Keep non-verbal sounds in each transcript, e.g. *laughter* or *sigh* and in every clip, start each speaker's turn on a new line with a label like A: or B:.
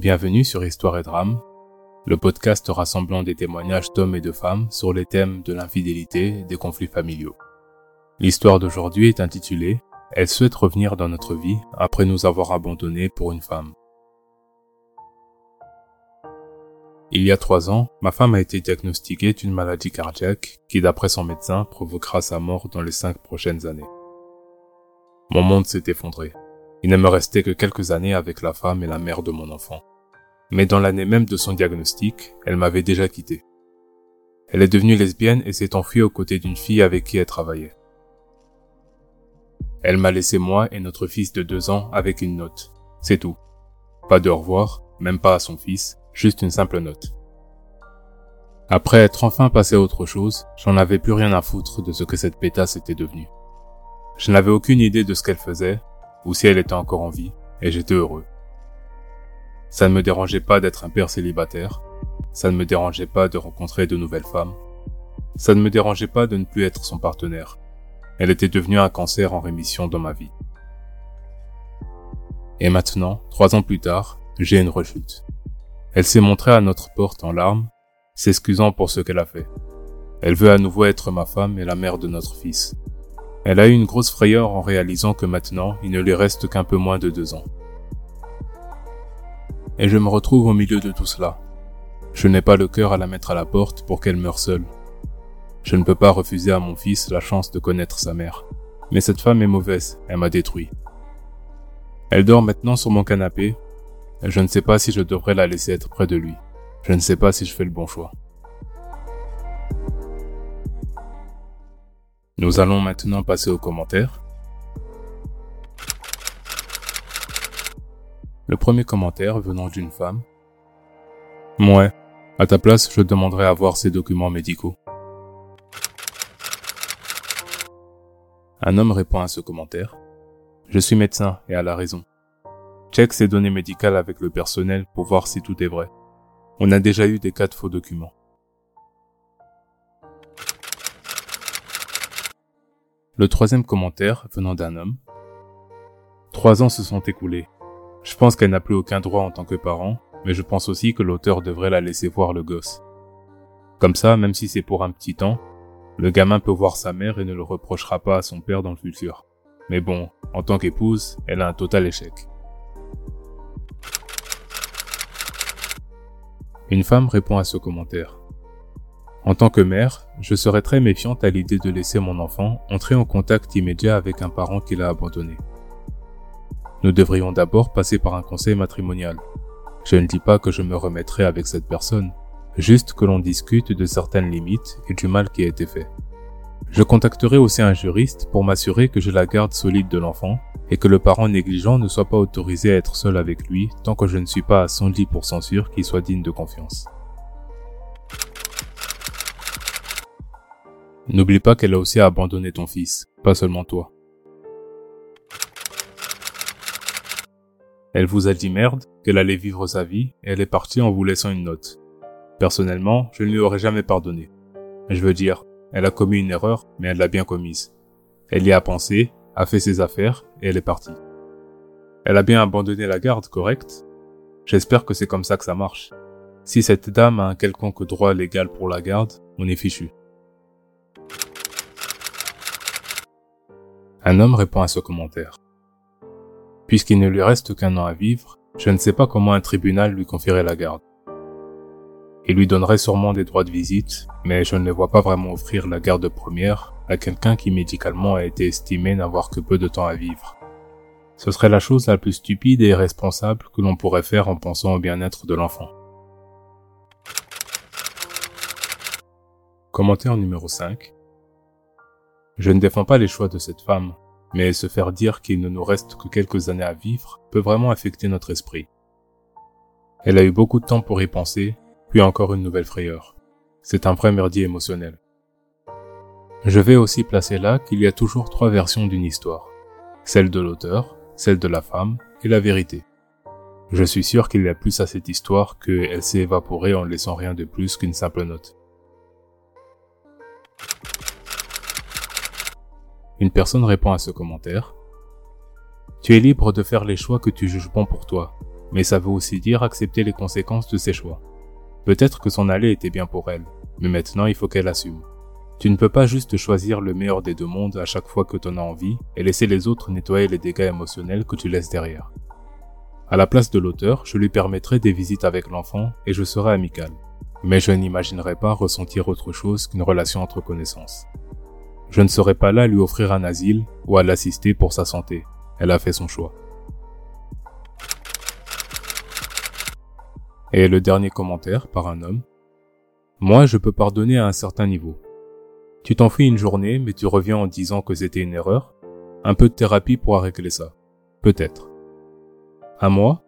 A: Bienvenue sur Histoire et Drame, le podcast rassemblant des témoignages d'hommes et de femmes sur les thèmes de l'infidélité et des conflits familiaux. L'histoire d'aujourd'hui est intitulée Elle souhaite revenir dans notre vie après nous avoir abandonnés pour une femme. Il y a trois ans, ma femme a été diagnostiquée d'une maladie cardiaque qui, d'après son médecin, provoquera sa mort dans les cinq prochaines années. Mon monde s'est effondré. Il ne me restait que quelques années avec la femme et la mère de mon enfant. Mais dans l'année même de son diagnostic, elle m'avait déjà quitté. Elle est devenue lesbienne et s'est enfuie aux côtés d'une fille avec qui elle travaillait. Elle m'a laissé moi et notre fils de deux ans avec une note. C'est tout. Pas de revoir, même pas à son fils, juste une simple note. Après être enfin passé à autre chose, j'en avais plus rien à foutre de ce que cette pétasse était devenue. Je n'avais aucune idée de ce qu'elle faisait, ou si elle était encore en vie, et j'étais heureux. Ça ne me dérangeait pas d'être un père célibataire, ça ne me dérangeait pas de rencontrer de nouvelles femmes, ça ne me dérangeait pas de ne plus être son partenaire. Elle était devenue un cancer en rémission dans ma vie. Et maintenant, trois ans plus tard, j'ai une rechute. Elle s'est montrée à notre porte en larmes, s'excusant pour ce qu'elle a fait. Elle veut à nouveau être ma femme et la mère de notre fils. Elle a eu une grosse frayeur en réalisant que maintenant, il ne lui reste qu'un peu moins de deux ans. Et je me retrouve au milieu de tout cela. Je n'ai pas le cœur à la mettre à la porte pour qu'elle meure seule. Je ne peux pas refuser à mon fils la chance de connaître sa mère. Mais cette femme est mauvaise, elle m'a détruit. Elle dort maintenant sur mon canapé, je ne sais pas si je devrais la laisser être près de lui. Je ne sais pas si je fais le bon choix. Nous allons maintenant passer aux commentaires. Le premier commentaire venant d'une femme. Ouais, à ta place, je demanderais à voir ses documents médicaux. Un homme répond à ce commentaire. Je suis médecin et à la raison. Check ses données médicales avec le personnel pour voir si tout est vrai. On a déjà eu des cas de faux documents. Le troisième commentaire venant d'un homme. Trois ans se sont écoulés. Je pense qu'elle n'a plus aucun droit en tant que parent, mais je pense aussi que l'auteur devrait la laisser voir le gosse. Comme ça, même si c'est pour un petit temps, le gamin peut voir sa mère et ne le reprochera pas à son père dans le futur. Mais bon, en tant qu'épouse, elle a un total échec. Une femme répond à ce commentaire. En tant que mère, je serais très méfiante à l'idée de laisser mon enfant entrer en contact immédiat avec un parent qui l'a abandonné. Nous devrions d'abord passer par un conseil matrimonial. Je ne dis pas que je me remettrai avec cette personne, juste que l'on discute de certaines limites et du mal qui a été fait. Je contacterai aussi un juriste pour m'assurer que j'ai la garde solide de l'enfant et que le parent négligent ne soit pas autorisé à être seul avec lui tant que je ne suis pas à 110% sûr qu'il soit digne de confiance. N'oublie pas qu'elle a aussi abandonné ton fils, pas seulement toi. Elle vous a dit merde, qu'elle allait vivre sa vie, et elle est partie en vous laissant une note. Personnellement, je ne lui aurais jamais pardonné. Je veux dire, elle a commis une erreur, mais elle l'a bien commise. Elle y a pensé, a fait ses affaires, et elle est partie. Elle a bien abandonné la garde, correct? J'espère que c'est comme ça que ça marche. Si cette dame a un quelconque droit légal pour la garde, on est fichu. Un homme répond à ce commentaire. Puisqu'il ne lui reste qu'un an à vivre, je ne sais pas comment un tribunal lui confierait la garde. Il lui donnerait sûrement des droits de visite, mais je ne le vois pas vraiment offrir la garde première à quelqu'un qui médicalement a été estimé n'avoir que peu de temps à vivre. Ce serait la chose la plus stupide et irresponsable que l'on pourrait faire en pensant au bien-être de l'enfant. Commentaire numéro 5. Je ne défends pas les choix de cette femme, mais se faire dire qu'il ne nous reste que quelques années à vivre peut vraiment affecter notre esprit. Elle a eu beaucoup de temps pour y penser, puis encore une nouvelle frayeur. C'est un vrai merdier émotionnel. Je vais aussi placer là qu'il y a toujours trois versions d'une histoire. Celle de l'auteur, celle de la femme et la vérité. Je suis sûr qu'il y a plus à cette histoire qu'elle s'est évaporée en laissant rien de plus qu'une simple note. Une personne répond à ce commentaire. Tu es libre de faire les choix que tu juges bons pour toi, mais ça veut aussi dire accepter les conséquences de ses choix. Peut-être que son aller était bien pour elle, mais maintenant il faut qu'elle assume. Tu ne peux pas juste choisir le meilleur des deux mondes à chaque fois que tu en as envie et laisser les autres nettoyer les dégâts émotionnels que tu laisses derrière. À la place de l'auteur, je lui permettrai des visites avec l'enfant et je serai amical. Mais je n'imaginerai pas ressentir autre chose qu'une relation entre connaissances. Je ne serai pas là à lui offrir un asile ou à l'assister pour sa santé. Elle a fait son choix. Et le dernier commentaire par un homme. Moi, je peux pardonner à un certain niveau. Tu t'enfuis une journée, mais tu reviens en disant que c'était une erreur. Un peu de thérapie pourra régler ça. Peut-être. Un mois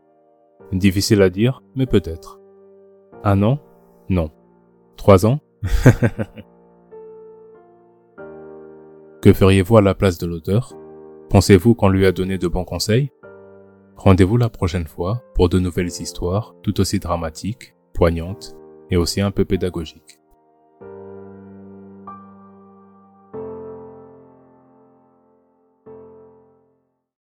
A: Difficile à dire, mais peut-être. Un an? Non. Trois ans? *laughs* Que feriez-vous à la place de l'auteur? Pensez-vous qu'on lui a donné de bons conseils? Rendez-vous la prochaine fois pour de nouvelles histoires tout aussi dramatiques, poignantes et aussi un peu pédagogiques.